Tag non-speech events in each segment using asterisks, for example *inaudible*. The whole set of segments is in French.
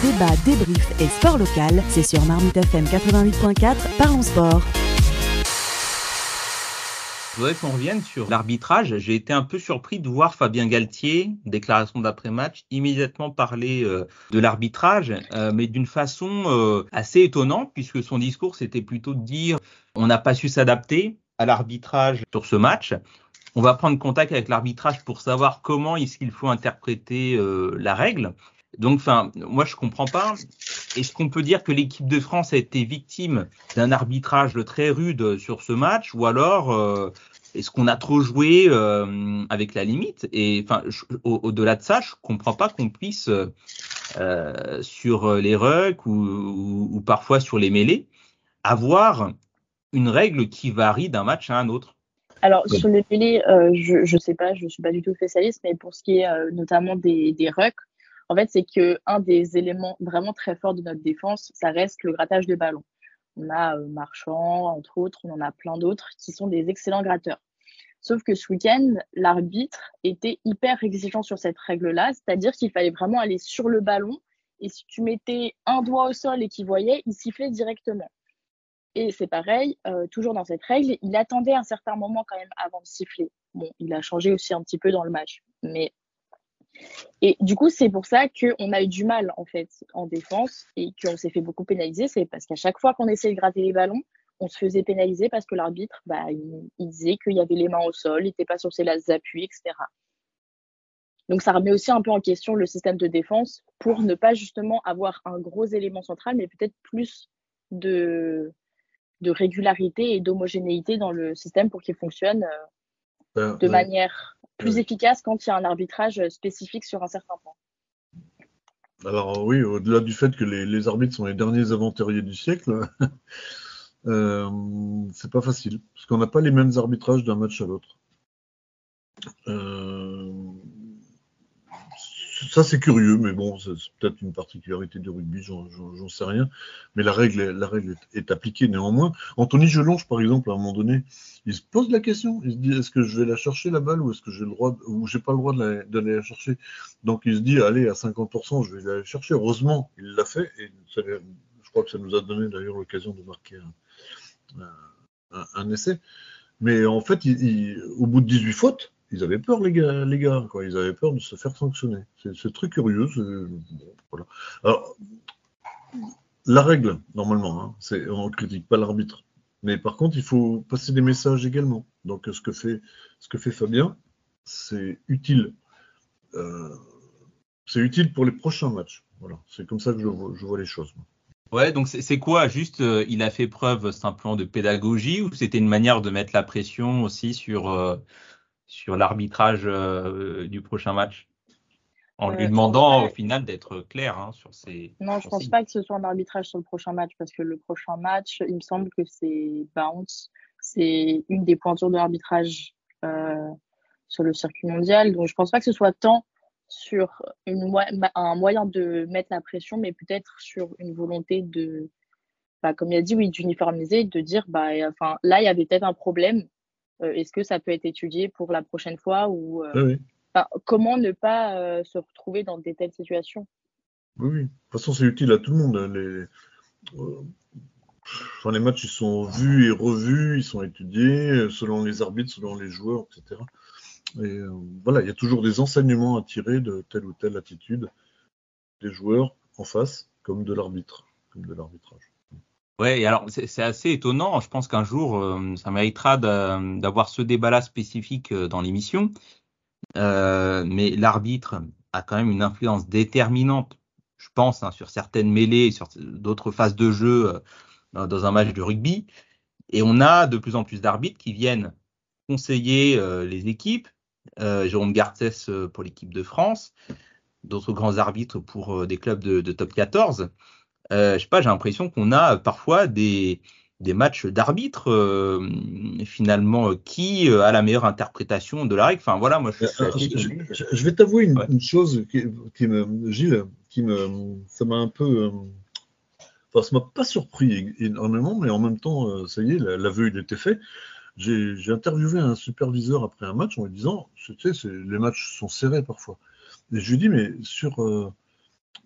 Débat, débrief et sport local, c'est sur Marmite FM 88.4, parlons sport. Je voudrais qu'on revienne sur l'arbitrage. J'ai été un peu surpris de voir Fabien Galtier, déclaration d'après-match, immédiatement parler euh, de l'arbitrage, euh, mais d'une façon euh, assez étonnante, puisque son discours, c'était plutôt de dire on n'a pas su s'adapter à l'arbitrage sur ce match. On va prendre contact avec l'arbitrage pour savoir comment est-ce qu'il faut interpréter la règle. Donc, enfin, moi, je comprends pas. Est-ce qu'on peut dire que l'équipe de France a été victime d'un arbitrage très rude sur ce match, ou alors euh, est-ce qu'on a trop joué euh, avec la limite? Et enfin, au-delà de ça, je comprends pas qu'on puisse euh, sur les rucks ou, ou, parfois sur les mêlées avoir une règle qui varie d'un match à un autre. Alors, sur les mêlées, je ne sais pas, je ne suis pas du tout spécialiste, mais pour ce qui est notamment des, des rucks, en fait, c'est que un des éléments vraiment très forts de notre défense, ça reste le grattage de ballon. On a euh, Marchand, entre autres, on en a plein d'autres qui sont des excellents gratteurs. Sauf que ce week-end, l'arbitre était hyper exigeant sur cette règle-là, c'est-à-dire qu'il fallait vraiment aller sur le ballon et si tu mettais un doigt au sol et qu'il voyait, il sifflait directement. Et c'est pareil, euh, toujours dans cette règle, il attendait un certain moment quand même avant de siffler. Bon, il a changé aussi un petit peu dans le match, mais et du coup, c'est pour ça qu'on a eu du mal en fait en défense et qu'on s'est fait beaucoup pénaliser. C'est parce qu'à chaque fois qu'on essayait de gratter les ballons, on se faisait pénaliser parce que l'arbitre, bah, il, disait qu'il y avait les mains au sol, il n'était pas sur ses laces d'appui, etc. Donc ça remet aussi un peu en question le système de défense pour ne pas justement avoir un gros élément central, mais peut-être plus de, de régularité et d'homogénéité dans le système pour qu'il fonctionne euh, ben, de manière plus efficace quand il y a un arbitrage spécifique sur un certain point. Alors oui, au-delà du fait que les, arbitres sont les derniers aventuriers du siècle, *laughs* euh, c'est pas facile, parce qu'on n'a pas les mêmes arbitrages d'un match à l'autre. Euh, ça c'est curieux, mais bon, c'est peut-être une particularité du rugby, j'en sais rien. Mais la règle, la règle est, appliquée néanmoins. Anthony Gelonge, par exemple, à un moment donné, il se pose la question. Il se dit est-ce que je vais la chercher la balle ou est-ce que j'ai le droit ou j'ai pas le droit d'aller la, chercher? Donc il se dit allez à 50%, je vais la chercher. Heureusement, il l'a fait et je crois que ça nous a donné d'ailleurs l'occasion de marquer un, essai. Mais en fait, au bout de 18 fautes, ils avaient peur, les gars, les. Ils avaient peur de se faire sanctionner. C'est très curieux. Alors, la règle, normalement, hein, c'est on ne critique pas l'arbitre. Mais par contre, il faut passer des messages également. Donc, ce que fait, ce que fait Fabien, c'est utile. Euh, c'est utile pour les prochains matchs. Voilà. C'est comme ça que je, vois les choses. Ouais, donc c'est quoi? Juste, euh, il a fait preuve simplement de pédagogie ou c'était une manière de mettre la pression aussi sur, euh, sur l'arbitrage euh, du prochain match en lui demandant au final d'être clair hein, sur ses. Non, je ne pense pas que ce soit un arbitrage sur le prochain match parce que le prochain match, il me semble que c'est Bounce. C'est une des pointures de l'arbitrage euh, sur le circuit mondial. Donc je ne pense pas que ce soit tant sur une, un moyen de mettre la pression, mais peut-être sur une volonté de, bah, comme il a dit, oui, d'uniformiser, de dire, bah, enfin, là, il y avait peut-être un problème euh, est-ce que ça peut être étudié pour la prochaine fois ou euh, comment ne pas euh, se retrouver dans des telles situations? Oui, oui, de toute façon, c'est utile à tout le monde. Hein, les, les matchs, ils sont vus et revus, ils sont étudiés selon les arbitres, selon les joueurs, etc. Et voilà, il y a toujours des enseignements à tirer de telle ou telle attitude des joueurs en face, comme de l'arbitre, comme de l'arbitrage. Ouais, alors c'est assez étonnant. Je pense qu'un jour, euh, ça méritera d'avoir ce débat-là spécifique euh, dans l'émission. Euh, mais l'arbitre a quand même une influence déterminante, je pense, hein, sur certaines mêlées, sur d'autres phases de jeu dans un match de rugby. Et on a de plus en plus d'arbitres qui viennent conseiller les équipes. Jérôme Garcès pour l'équipe de France, d'autres grands arbitres pour des clubs de top 14 euh, je sais pas, j'ai l'impression qu'on a parfois des, des matchs d'arbitre euh, finalement qui a la meilleure interprétation de la règle. Enfin voilà, moi je, je, vais t'avouer une, chose qui, me, Gilles, qui me, ça m'a un peu, euh, enfin ça m'a pas surpris énormément, mais en même temps, ça y est, l'aveu il était fait. J'ai interviewé un superviseur après un match en lui disant, tu sais, les matchs sont serrés parfois. Et je lui dis, mais sur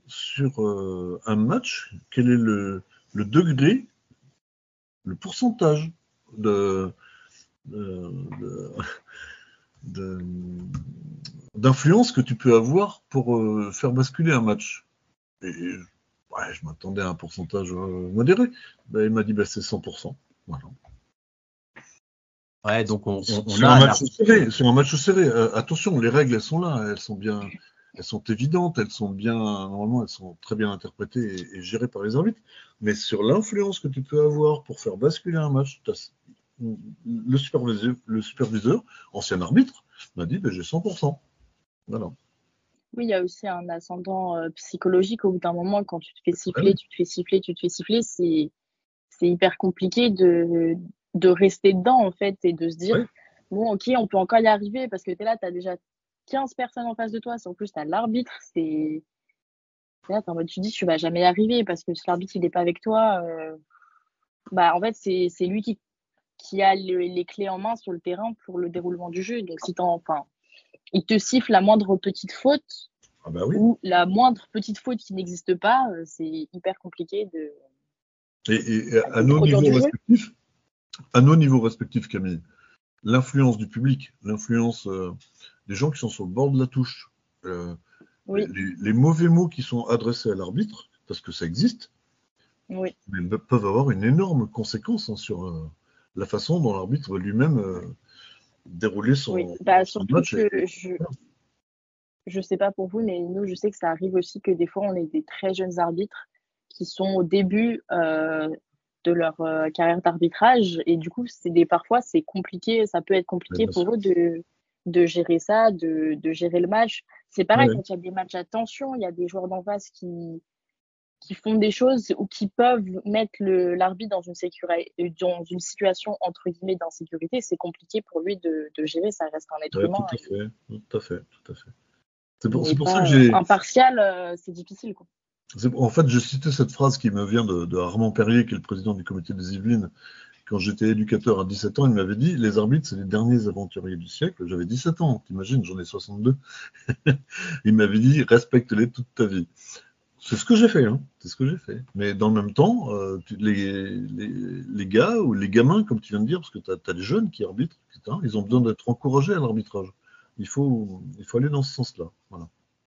sur euh, un match, quel est le, le, degré, le pourcentage de, d'influence que tu peux avoir pour euh, faire basculer un match? Et ouais, je m'attendais à un pourcentage euh, modéré. Ben, il m'a dit ben, c'est 100%. Voilà. Ouais, donc on, on, sur, a un match serré, sur un match serré. Euh, attention, les règles elles sont là, elles sont bien, elles sont évidentes, elles sont bien, normalement elles sont très bien interprétées et, et gérées par les arbitres. Mais sur l'influence que tu peux avoir pour faire basculer un match, le superviseur, le superviseur, ancien arbitre, m'a dit ben, j'ai 100%. Voilà. Oui, il y a aussi un ascendant euh, psychologique au bout d'un moment, quand tu te fais siffler, tu te fais siffler, tu te fais siffler, c'est hyper compliqué de, de rester dedans, en fait, et de se dire, bon, ok, on peut encore y arriver, parce que tu es là, tu as déjà 15 personnes en face de toi, en plus, tu as l'arbitre, c'est. Là, en mode, tu dis, tu vas jamais y arriver, parce que si l'arbitre, il n'est pas avec toi, euh, bah, en fait, c'est lui qui qui a les clés en main sur le terrain pour le déroulement du jeu. Donc, si enfin, il te siffle la moindre petite faute ah bah ou la moindre petite faute qui n'existe pas, euh, c'est hyper compliqué de. Et, à, nos niveaux respectifs, à nos niveaux respectifs, Camille, l'influence du public, l'influence euh, des gens qui sont sur le bord de la touche, euh, les, mauvais mots qui sont adressés à l'arbitre, parce que ça existe, oui. peuvent avoir une énorme conséquence hein, sur la façon dont l'arbitre lui-même euh, dérouler son, oui, bah, Que je ne sais pas pour vous, mais nous, je sais que ça arrive aussi que des fois, on est des très jeunes arbitres qui sont au début euh, de leur euh, carrière d'arbitrage. Et du coup, c'est des, parfois, c'est compliqué, ça peut être compliqué pour eux de, de gérer ça, de, de gérer le match. C'est pareil, quand il y a des matchs à tension, il y a des joueurs d'en face qui, qui font des choses ou qui peuvent mettre l'arbitre dans une dans une situation entre guillemets d'insécurité, c'est compliqué pour lui de, de, gérer. Ça reste un être humain. Tout à fait, tout à fait, tout à fait. C'est pour, pour ça que j'ai. Impartial, euh, c'est difficile. Quoi. En fait, je citais cette phrase qui me vient de, de, Armand Perrier, qui est le président du comité des Yvelines. Quand j'étais éducateur à 17 ans, il m'avait dit les arbitres, c'est les derniers aventuriers du siècle. J'avais 17 ans, t'imagines, j'en ai 62. *laughs* il m'avait dit respecte-les toute ta vie. C'est ce que j'ai fait, hein. c'est ce que j'ai fait. Mais dans le même temps, euh, les, les, les, gars ou les gamins, comme tu viens de dire, parce que tu as, as, des jeunes qui arbitrent, ils ont besoin d'être encouragés à l'arbitrage. Il faut, il faut aller dans ce sens-là. Voilà.